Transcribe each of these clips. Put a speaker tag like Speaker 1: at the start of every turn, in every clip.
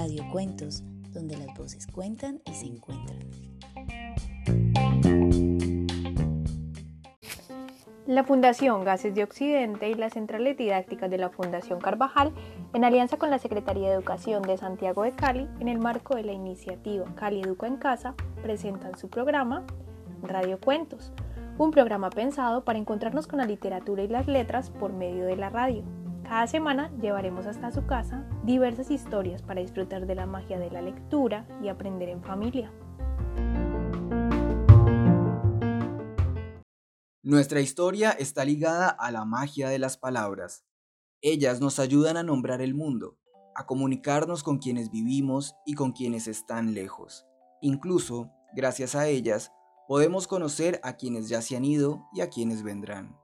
Speaker 1: Radio Cuentos, donde las voces cuentan y se encuentran.
Speaker 2: La Fundación Gases de Occidente y las centrales didácticas de la Fundación Carvajal, en alianza con la Secretaría de Educación de Santiago de Cali, en el marco de la iniciativa Cali Educa en Casa, presentan su programa Radio Cuentos, un programa pensado para encontrarnos con la literatura y las letras por medio de la radio. Cada semana llevaremos hasta su casa diversas historias para disfrutar de la magia de la lectura y aprender en familia.
Speaker 3: Nuestra historia está ligada a la magia de las palabras. Ellas nos ayudan a nombrar el mundo, a comunicarnos con quienes vivimos y con quienes están lejos. Incluso, gracias a ellas, podemos conocer a quienes ya se han ido y a quienes vendrán.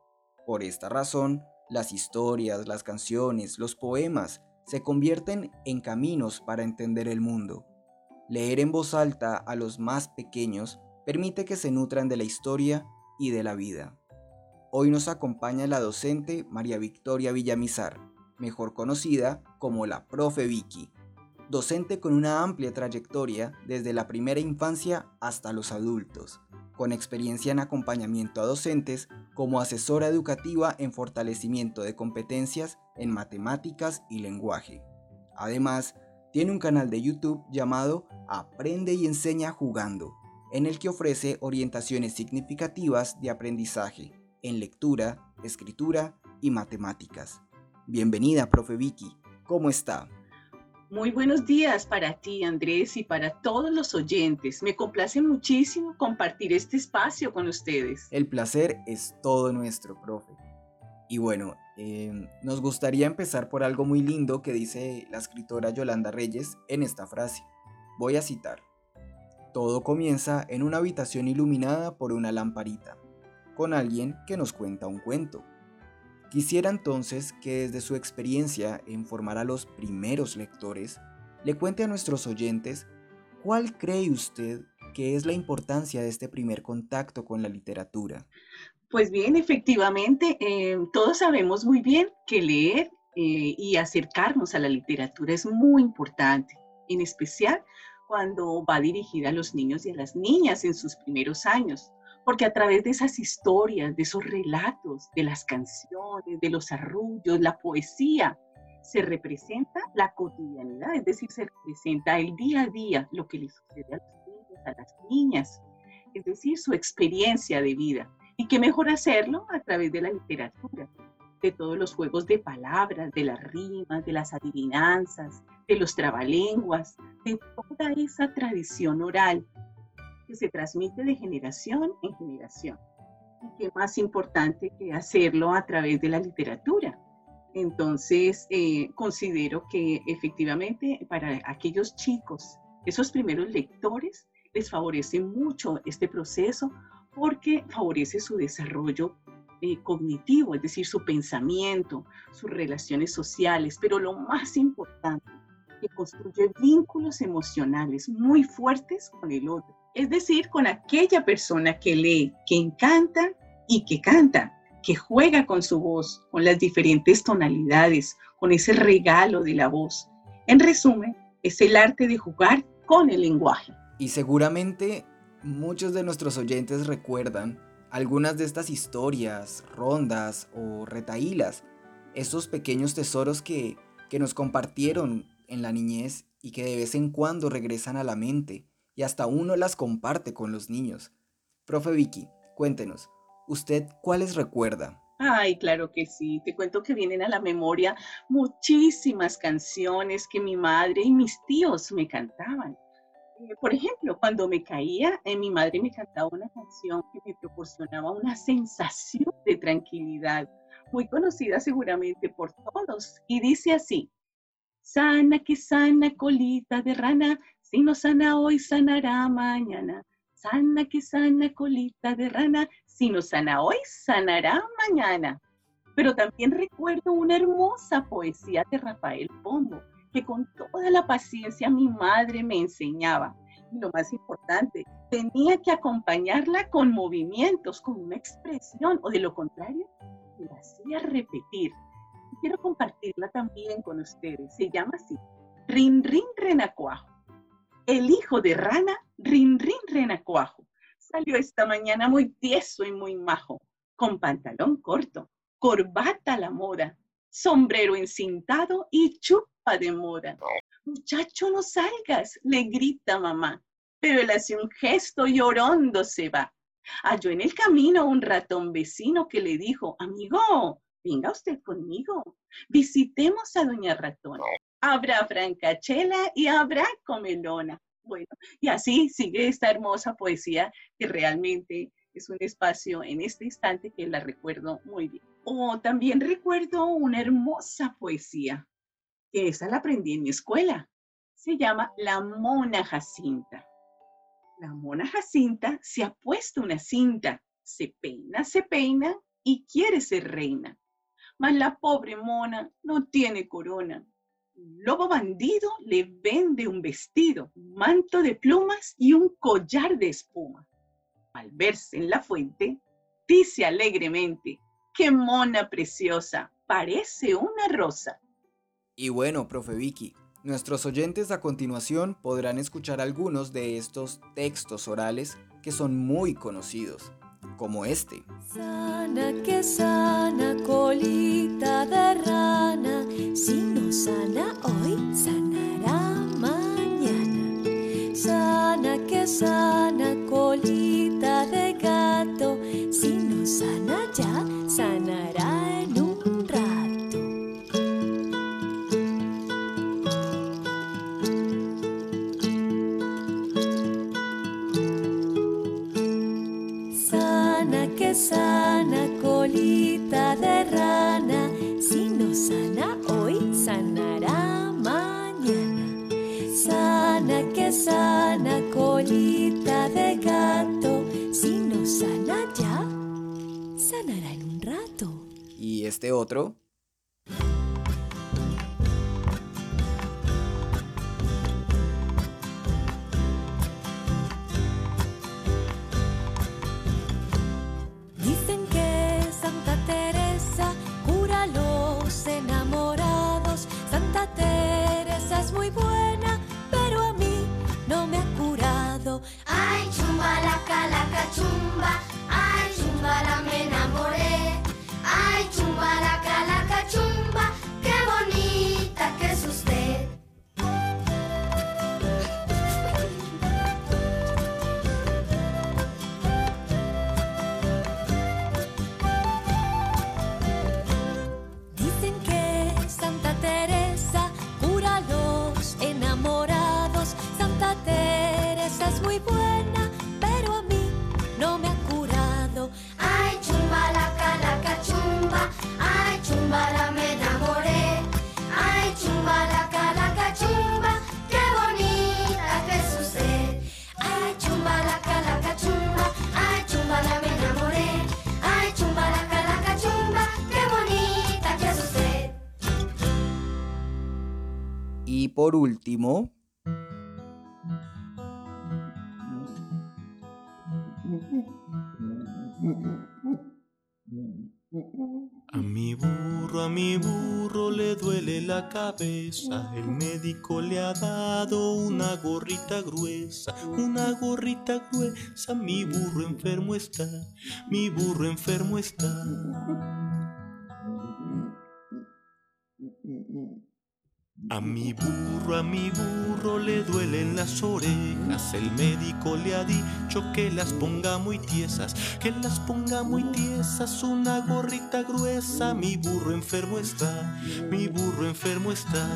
Speaker 3: Por esta razón, las historias, las canciones, los poemas se convierten en caminos para entender el mundo. Leer en voz alta a los más pequeños permite que se nutran de la historia y de la vida. Hoy nos acompaña la docente María Victoria Villamizar, mejor conocida como la Profe Vicky, docente con una amplia trayectoria desde la primera infancia hasta los adultos, con experiencia en acompañamiento a docentes como asesora educativa en fortalecimiento de competencias en matemáticas y lenguaje. Además, tiene un canal de YouTube llamado Aprende y enseña jugando, en el que ofrece orientaciones significativas de aprendizaje en lectura, escritura y matemáticas. Bienvenida, profe Vicky. ¿Cómo está?
Speaker 4: Muy buenos días para ti, Andrés, y para todos los oyentes. Me complace muchísimo compartir este espacio con ustedes.
Speaker 3: El placer es todo nuestro, profe. Y bueno, em, nos gustaría empezar por algo muy lindo que dice la escritora Yolanda Reyes en esta frase. Voy a citar. Todo comienza en una habitación iluminada por una lamparita, con alguien que nos cuenta un cuento. Quisiera entonces que desde su experiencia en formar a los primeros lectores, le cuente a nuestros oyentes cuál cree usted que es la importancia de este primer contacto con la literatura.
Speaker 4: Pues bien, efectivamente, eh, todos sabemos muy bien que leer eh, y acercarnos a la literatura es muy importante, en especial cuando va dirigida a los niños y a las niñas en sus primeros años, porque a través de esas historias, de esos relatos, de las canciones, de los arrullos, la poesía, se representa la cotidianidad, es decir, se representa el día a día, lo que le sucede a los niños, a las niñas, es decir, su experiencia de vida. Y qué mejor hacerlo a través de la literatura, de todos los juegos de palabras, de las rimas, de las adivinanzas, de los trabalenguas, de toda esa tradición oral que se transmite de generación en generación. Y qué más importante que hacerlo a través de la literatura. Entonces, eh, considero que efectivamente para aquellos chicos, esos primeros lectores, les favorece mucho este proceso porque favorece su desarrollo eh, cognitivo, es decir, su pensamiento, sus relaciones sociales, pero lo más importante, que construye vínculos emocionales muy fuertes con el otro, es decir, con aquella persona que lee, que encanta y que canta, que juega con su voz, con las diferentes tonalidades, con ese regalo de la voz. En resumen, es el arte de jugar con el lenguaje.
Speaker 3: Y seguramente muchos de nuestros oyentes recuerdan algunas de estas historias, rondas o retaílas, esos pequeños tesoros que, que nos compartieron en la niñez y que de vez en cuando regresan a la mente y hasta uno las comparte con los niños. Profe Vicky, cuéntenos, ¿usted cuáles recuerda?
Speaker 4: Ay, claro que sí. Te cuento que vienen a la memoria muchísimas canciones que mi madre y mis tíos me cantaban. Eh, por ejemplo, cuando me caía, eh, mi madre me cantaba una canción que me proporcionaba una sensación de tranquilidad, muy conocida seguramente por todos, y dice así, sana que sana colita de rana, si no sana hoy, sanará mañana. Sana que sana colita de rana, si no sana hoy, sanará mañana. Pero también recuerdo una hermosa poesía de Rafael Pombo, que con toda la paciencia mi madre me enseñaba. Y lo más importante, tenía que acompañarla con movimientos, con una expresión, o de lo contrario, la hacía repetir. Quiero compartirla también con ustedes. Se llama así, rin, rin, renacuajo. El hijo de rana, rin, rin, renacuajo. Salió esta mañana muy tieso y muy majo, con pantalón corto, corbata a la moda, sombrero encintado y chupa de moda. Muchacho, no salgas, le grita mamá, pero él hace un gesto y orondo se va. Halló en el camino un ratón vecino que le dijo, amigo, venga usted conmigo, visitemos a doña ratona. Habrá francachela y habrá comelona. Bueno, y así sigue esta hermosa poesía que realmente es un espacio en este instante que la recuerdo muy bien. O también recuerdo una hermosa poesía, que esa la aprendí en mi escuela. Se llama La Mona Jacinta. La Mona Jacinta se ha puesto una cinta, se peina, se peina y quiere ser reina. Mas la pobre mona no tiene corona. Lobo bandido le vende un vestido, manto de plumas y un collar de espuma. Al verse en la fuente, dice alegremente, qué mona preciosa, parece una rosa.
Speaker 3: Y bueno, profe Vicky, nuestros oyentes a continuación podrán escuchar algunos de estos textos orales que son muy conocidos, como este.
Speaker 5: Sana que sana, colita de rana, si no sana hoy, sanará mañana. Sana que sana, colita de gato, si no sana ya, sanará Sana colita de rana, si no sana hoy, sanará mañana. Sana que sana, colita de gato, si no sana ya, sanará en un rato.
Speaker 3: Y este otro. Por último,
Speaker 6: A mi burro, a mi burro le duele la cabeza. El médico le ha dado una gorrita gruesa, una gorrita gruesa. Mi burro enfermo está, mi burro enfermo está. A mi burro, a mi burro le duelen las orejas. El médico le ha dicho que las ponga muy tiesas, que las ponga muy tiesas. Una gorrita gruesa. Mi burro enfermo está, mi burro enfermo está.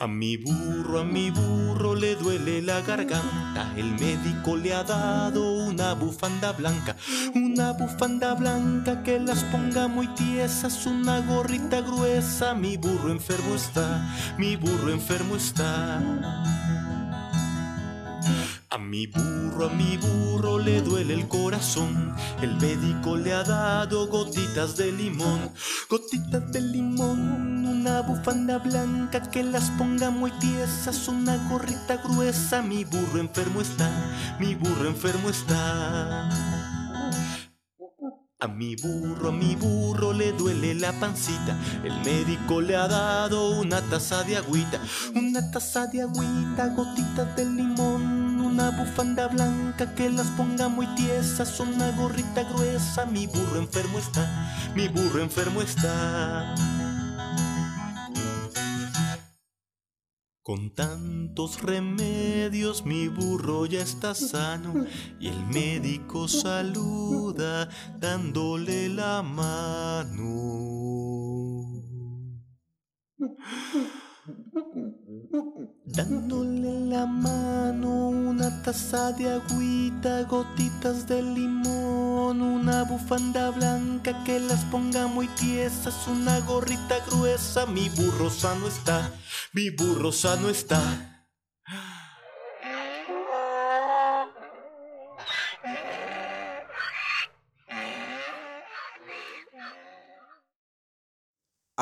Speaker 6: A mi burro, a mi burro le duele la garganta. El médico le ha dado una bufanda blanca, una bufanda blanca que las ponga muy tiesas, una gorrita gruesa. Mi burro enfermo está, mi burro enfermo está. A mi burro, a mi burro le duele el corazón. El médico le ha dado gotitas de limón, gotitas de limón, una bufanda blanca que las ponga muy tiesas, una gorrita gruesa. Mi burro enfermo está, mi burro enfermo está. A mi burro, a mi burro le duele la pancita. El médico le ha dado una taza de agüita. Una taza de agüita, gotitas de limón. Una bufanda blanca que las ponga muy tiesas. Una gorrita gruesa. Mi burro enfermo está. Mi burro enfermo está. Con tantos remedios mi burro ya está sano y el médico saluda dándole la mano. Dándole la mano, una taza de agüita, gotitas de limón, una bufanda blanca que las ponga muy tiesas, una gorrita gruesa, mi burro sano está, mi burro sano está.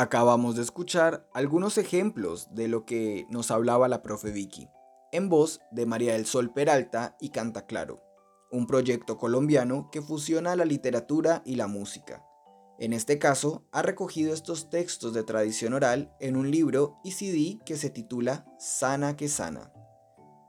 Speaker 3: Acabamos de escuchar algunos ejemplos de lo que nos hablaba la profe Vicky, en voz de María del Sol Peralta y Canta Claro, un proyecto colombiano que fusiona la literatura y la música. En este caso, ha recogido estos textos de tradición oral en un libro y CD que se titula Sana que Sana.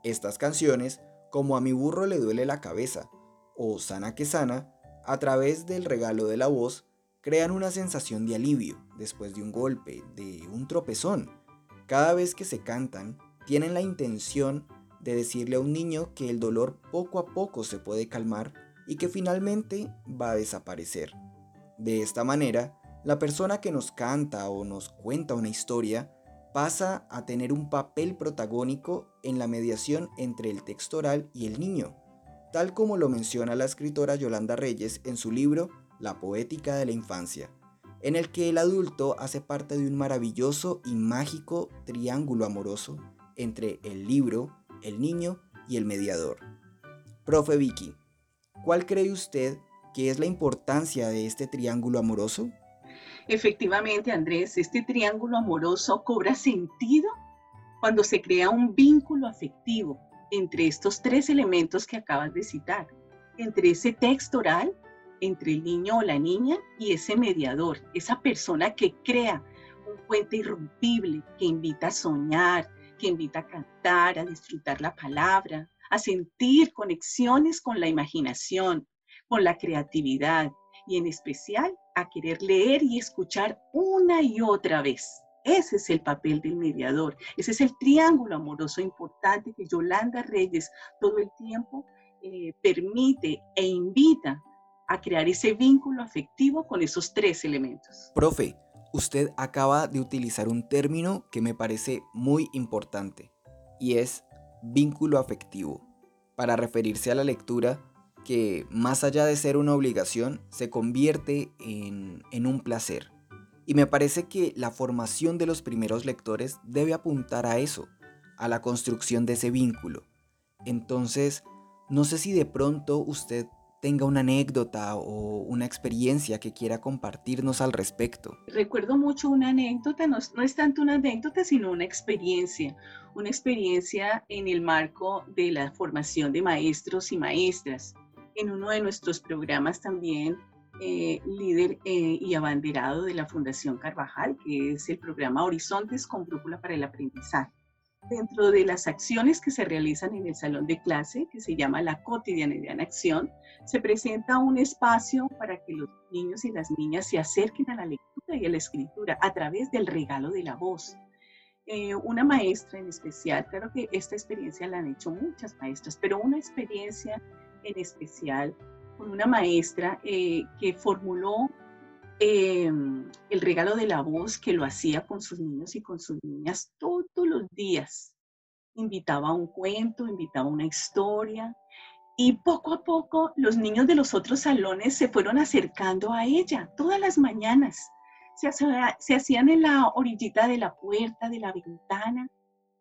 Speaker 3: Estas canciones, como A mi burro le duele la cabeza o Sana que Sana, a través del regalo de la voz, crean una sensación de alivio después de un golpe, de un tropezón. Cada vez que se cantan, tienen la intención de decirle a un niño que el dolor poco a poco se puede calmar y que finalmente va a desaparecer. De esta manera, la persona que nos canta o nos cuenta una historia pasa a tener un papel protagónico en la mediación entre el texto oral y el niño, tal como lo menciona la escritora Yolanda Reyes en su libro la poética de la infancia, en el que el adulto hace parte de un maravilloso y mágico triángulo amoroso entre el libro, el niño y el mediador. Profe Vicky, ¿cuál cree usted que es la importancia de este triángulo amoroso?
Speaker 4: Efectivamente, Andrés, este triángulo amoroso cobra sentido cuando se crea un vínculo afectivo entre estos tres elementos que acabas de citar, entre ese texto oral, entre el niño o la niña y ese mediador, esa persona que crea un puente irrompible, que invita a soñar, que invita a cantar, a disfrutar la palabra, a sentir conexiones con la imaginación, con la creatividad y en especial a querer leer y escuchar una y otra vez. Ese es el papel del mediador, ese es el triángulo amoroso importante que Yolanda Reyes todo el tiempo eh, permite e invita a crear ese vínculo afectivo con esos tres elementos.
Speaker 3: Profe, usted acaba de utilizar un término que me parece muy importante y es vínculo afectivo, para referirse a la lectura que más allá de ser una obligación se convierte en, en un placer. Y me parece que la formación de los primeros lectores debe apuntar a eso, a la construcción de ese vínculo. Entonces, no sé si de pronto usted tenga una anécdota o una experiencia que quiera compartirnos al respecto.
Speaker 4: Recuerdo mucho una anécdota, no, es tanto una anécdota, sino una experiencia, una experiencia en el marco de la formación de maestros y maestras. En uno de nuestros programas también, eh, líder eh, y abanderado de la Fundación Carvajal, que es el programa Horizontes con Brújula para el Aprendizaje dentro de las acciones que se realizan en el salón de clase, que se llama la cotidianidad en acción, se presenta un espacio para que los niños y las niñas se acerquen a la lectura y a la escritura a través del regalo de la voz. Eh, una maestra en especial, claro que esta experiencia la han hecho muchas maestras, pero una experiencia en especial con una maestra eh, que formuló Em, el regalo de la voz que lo hacía con sus niños y con sus niñas todos los días. Invitaba a un cuento, invitaba a una historia y poco a poco los niños de los otros salones se fueron acercando a ella todas las mañanas. Se, se hacían en la orillita de la puerta, de la ventana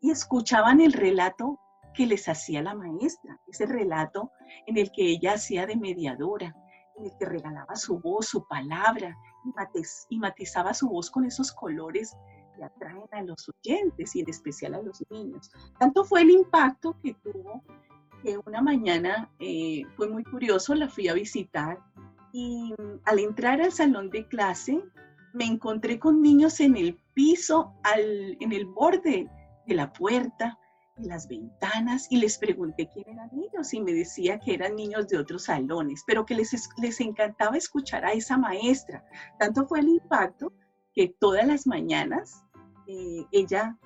Speaker 4: y escuchaban el relato que les hacía la maestra, ese relato en el que ella hacía de mediadora, que regalaba su voz, su palabra, y, matizaba su voz con esos colores que atraen a los oyentes y en especial a los niños. Tanto fue el impacto que tuvo que una mañana eh, fue muy curioso, la fui a visitar
Speaker 7: Y mm, al entrar al salón de clase, me encontré con niños en el piso, al, en el borde de la puerta, las ventanas, y les pregunté quién eran ellos y me decía que eran niños de otros salones, pero que les, les encantaba escuchar a esa maestra. Tanto fue el impacto que todas las mañanas eh, ella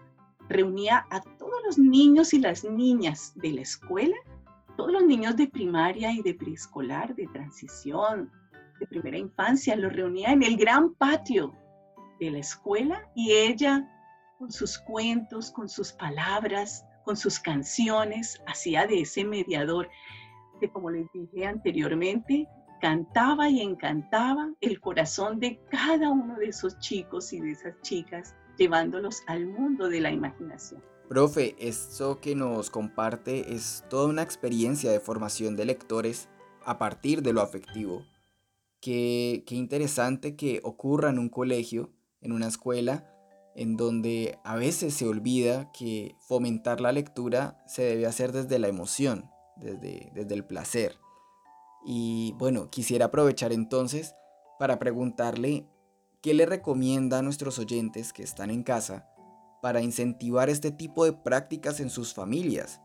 Speaker 7: reunía a todos los niños y las niñas de la escuela, todos los niños de primaria y de preescolar, de transición, de primera infancia, los reunía en el gran patio de la escuela y ella con sus cuentos, con sus palabras, con sus canciones, hacía de ese mediador que, como les dije anteriormente, cantaba y encantaba el corazón de cada uno de esos chicos y de esas chicas, llevándolos al mundo de la imaginación.
Speaker 3: Profe, esto que nos comparte es toda una experiencia de formación de lectores a partir de lo afectivo. Qué, qué interesante que ocurra en un colegio, en una escuela, en donde a veces se olvida que fomentar la lectura se debe hacer desde la emoción, desde, desde el placer. Y bueno, quisiera aprovechar entonces para preguntarle qué le recomienda a nuestros oyentes que están en casa para incentivar este tipo de prácticas en sus familias.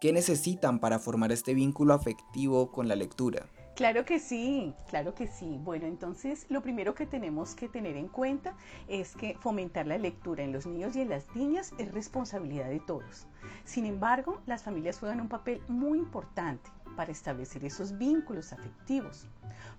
Speaker 3: ¿Qué necesitan para formar este vínculo afectivo con la lectura?
Speaker 4: Claro que sí, claro que sí. Bueno, entonces lo primero que tenemos que tener en cuenta es que fomentar la lectura en los niños y en las niñas es responsabilidad de todos. Sin embargo, las familias juegan un papel muy importante para establecer esos vínculos afectivos.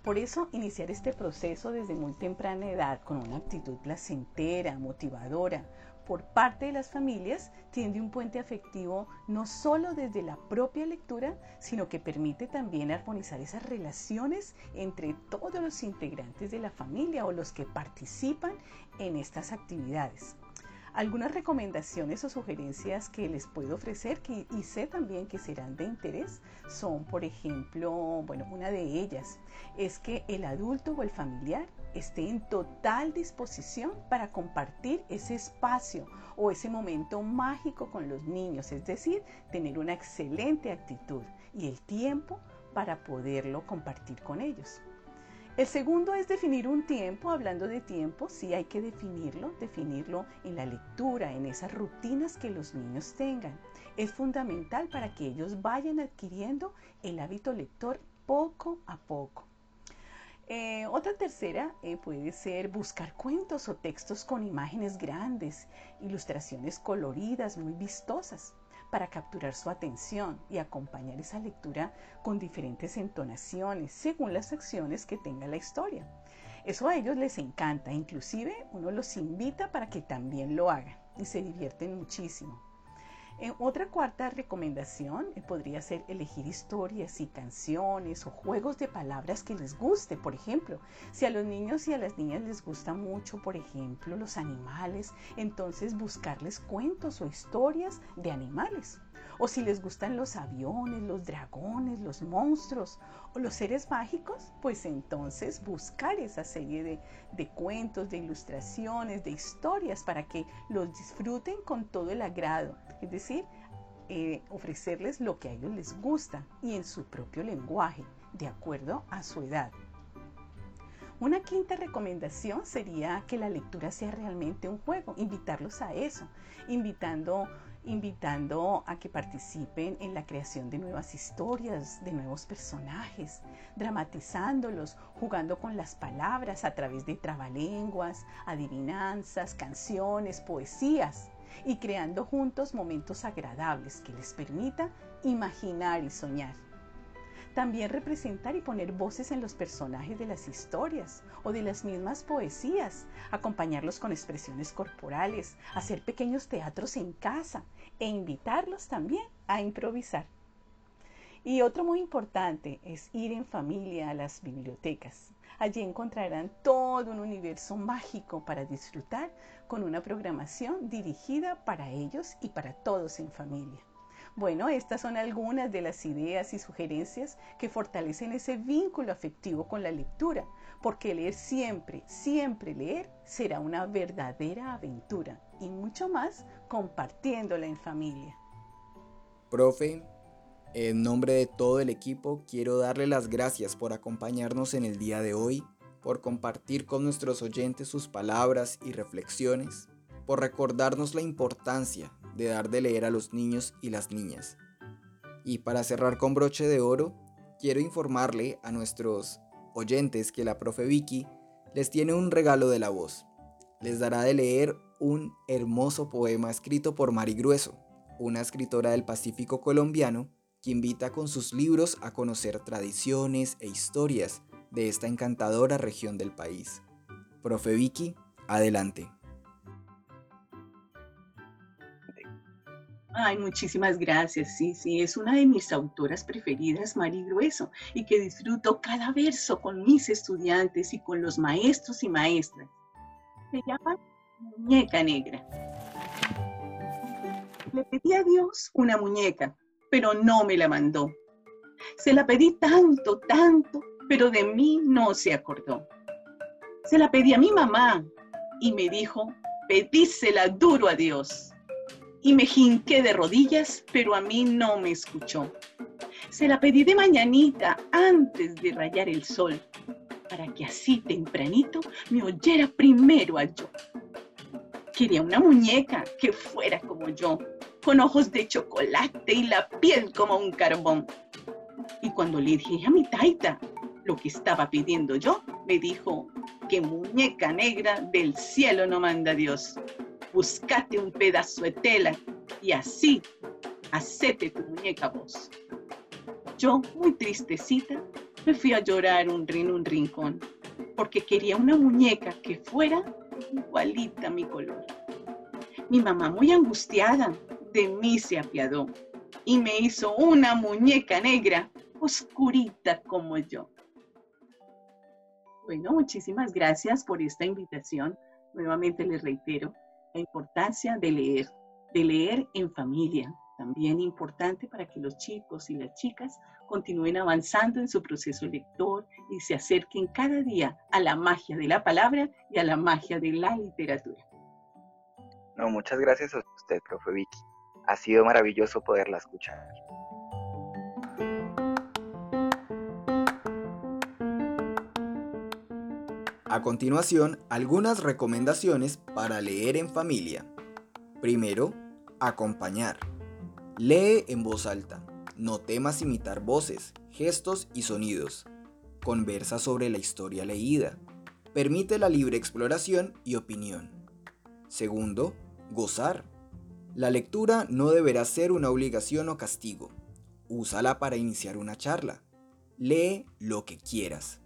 Speaker 4: Por eso, iniciar este proceso desde muy temprana edad con una actitud placentera, motivadora, por parte de las familias tiende un puente afectivo no solo desde la propia lectura, sino que permite también armonizar esas relaciones entre todos los integrantes de la familia o los que participan en estas actividades. Algunas recomendaciones o sugerencias que les puedo ofrecer que, y sé también que serán de interés son, por ejemplo, bueno, una de ellas es que el adulto o el familiar esté en total disposición para compartir ese espacio o ese momento mágico con los niños, es decir, tener una excelente actitud y el tiempo para poderlo compartir con ellos. El segundo es definir un tiempo. Hablando de tiempo, sí hay que definirlo, definirlo en la lectura, en esas rutinas que los niños tengan. Es fundamental para que ellos vayan adquiriendo el hábito lector poco a poco. Eh, otra tercera eh, puede ser buscar cuentos o textos con imágenes grandes, ilustraciones coloridas, muy vistosas para capturar su atención y acompañar esa lectura con diferentes entonaciones según las acciones que tenga la historia. Eso a ellos les encanta, inclusive uno los invita para que también lo hagan y se divierten muchísimo. Eh, otra cuarta recomendación eh, podría ser elegir historias y canciones o juegos de palabras que les guste. Por ejemplo, si a los niños y a las niñas les gusta mucho, por ejemplo, los animales, entonces buscarles cuentos o historias de animales. O si les gustan los aviones, los dragones, los monstruos o los seres mágicos, pues entonces buscar esa serie de, de cuentos, de ilustraciones, de historias para que los disfruten con todo el agrado. Es decir, eh, ofrecerles lo que a ellos les gusta y en su propio lenguaje, de acuerdo a su edad. Una quinta recomendación sería que la lectura sea realmente un juego, invitarlos a eso, invitando invitando a que participen en la creación de nuevas historias, de nuevos personajes, dramatizándolos, jugando con las palabras a través de trabalenguas, adivinanzas, canciones, poesías y creando juntos momentos agradables que les permita imaginar y soñar. También representar y poner voces en los personajes de las historias o de las mismas poesías, acompañarlos con expresiones corporales, hacer pequeños teatros en casa e invitarlos también a improvisar. Y otro muy importante es ir en familia a las bibliotecas. Allí encontrarán todo un universo mágico para disfrutar con una programación dirigida para ellos y para todos en familia. Bueno, estas son algunas de las ideas y sugerencias que fortalecen ese vínculo afectivo con la lectura, porque leer siempre, siempre leer será una verdadera aventura y mucho más compartiéndola en familia.
Speaker 3: Profe, En nombre de todo el equipo, quiero darle las gracias por acompañarnos en el día de hoy, por compartir con nuestros oyentes sus palabras y reflexiones, por recordarnos la importancia de dar de leer a los niños y las niñas. Y para cerrar con broche de oro, quiero informarle a nuestros oyentes que la profe Vicky les tiene un regalo de la voz. Les dará de leer un hermoso poema escrito por Mari Grueso, una escritora del Pacífico colombiano que invita con sus libros a conocer tradiciones e historias de esta encantadora región del país. Profe Vicky, adelante.
Speaker 4: Ay, muchísimas gracias. Sí, sí, es una de mis autoras preferidas, Mari Grueso, y que disfruto cada verso con mis estudiantes y con los maestros y maestras. Se llama Muñeca Negra. Le pedí a Dios una muñeca, pero no me la mandó. Se la pedí tanto, tanto, pero de mí no se acordó. Se la pedí a mi mamá y me dijo, pedísela duro a Dios. Y me jinqué de rodillas, pero a mí no me escuchó. Se la pedí de mañanita antes de rayar el sol, para que así tempranito me oyera primero a yo. Quería una muñeca que fuera como yo, con ojos de chocolate y la piel como un carbón. Y cuando le dije a mi taita lo que estaba pidiendo yo, me dijo que muñeca negra del cielo no manda Dios. Buscate un pedazo de tela y así hacete tu muñeca vos. Yo, muy tristecita, me fui a llorar un rin un rincón, porque quería una muñeca que fuera igualita a mi color. Mi mamá, muy angustiada, de mí se apiadó y me hizo una muñeca negra, oscurita como yo. Bueno, muchísimas gracias por esta invitación. Nuevamente les reitero la importancia de leer, de leer en familia. También importante para que los chicos y las chicas continúen avanzando en su proceso lector y se acerquen cada día a la magia de la palabra y a la magia de la literatura.
Speaker 8: No, muchas gracias a usted, profe Vicky. Ha sido maravilloso poderla escuchar.
Speaker 3: A continuación, algunas recomendaciones para leer en familia. Primero, acompañar. Lee en voz alta. No temas imitar voces, gestos y sonidos. Conversa sobre la historia leída. Permite la libre exploración y opinión. Segundo, gozar. La lectura no deberá ser una obligación o castigo. Úsala para iniciar una charla. Lee lo que quieras.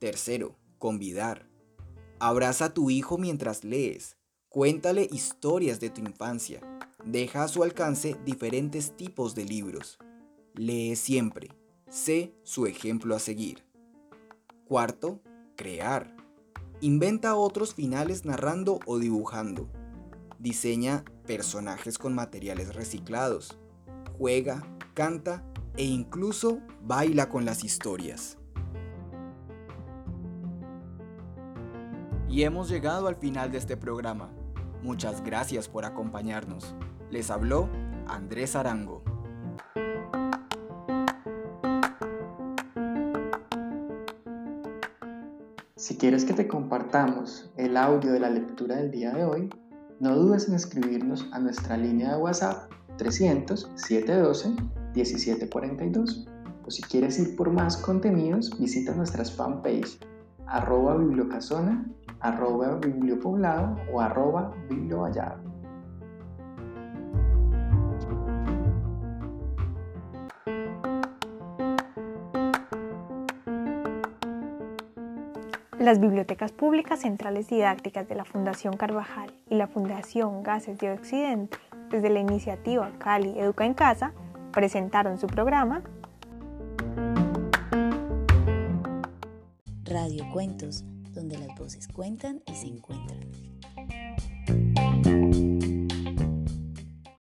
Speaker 3: Tercero, convidar. Abraza a tu hijo mientras lees. Cuéntale historias de tu infancia. Deja a su alcance diferentes tipos de libros. Lee siempre. Sé su ejemplo a seguir. Cuarto, crear. Inventa otros finales narrando o dibujando. Diseña personajes con materiales reciclados. Juega, canta e incluso baila con las historias. Y hemos llegado al final de este programa. Muchas gracias por acompañarnos. Les habló Andrés Arango.
Speaker 9: Si quieres que te compartamos el audio de la lectura del día de hoy, no dudes en escribirnos a nuestra línea de WhatsApp 300 712 1742. O si quieres ir por más contenidos, visita nuestras fanpage arroba bibliocasona, arroba bibliopoblado o arroba bibliovallado.
Speaker 2: Las bibliotecas públicas centrales didácticas de la Fundación Carvajal y la Fundación Gases de Occidente, desde la iniciativa Cali Educa en Casa, presentaron su programa
Speaker 1: Radio Cuentos, donde las voces cuentan y se encuentran.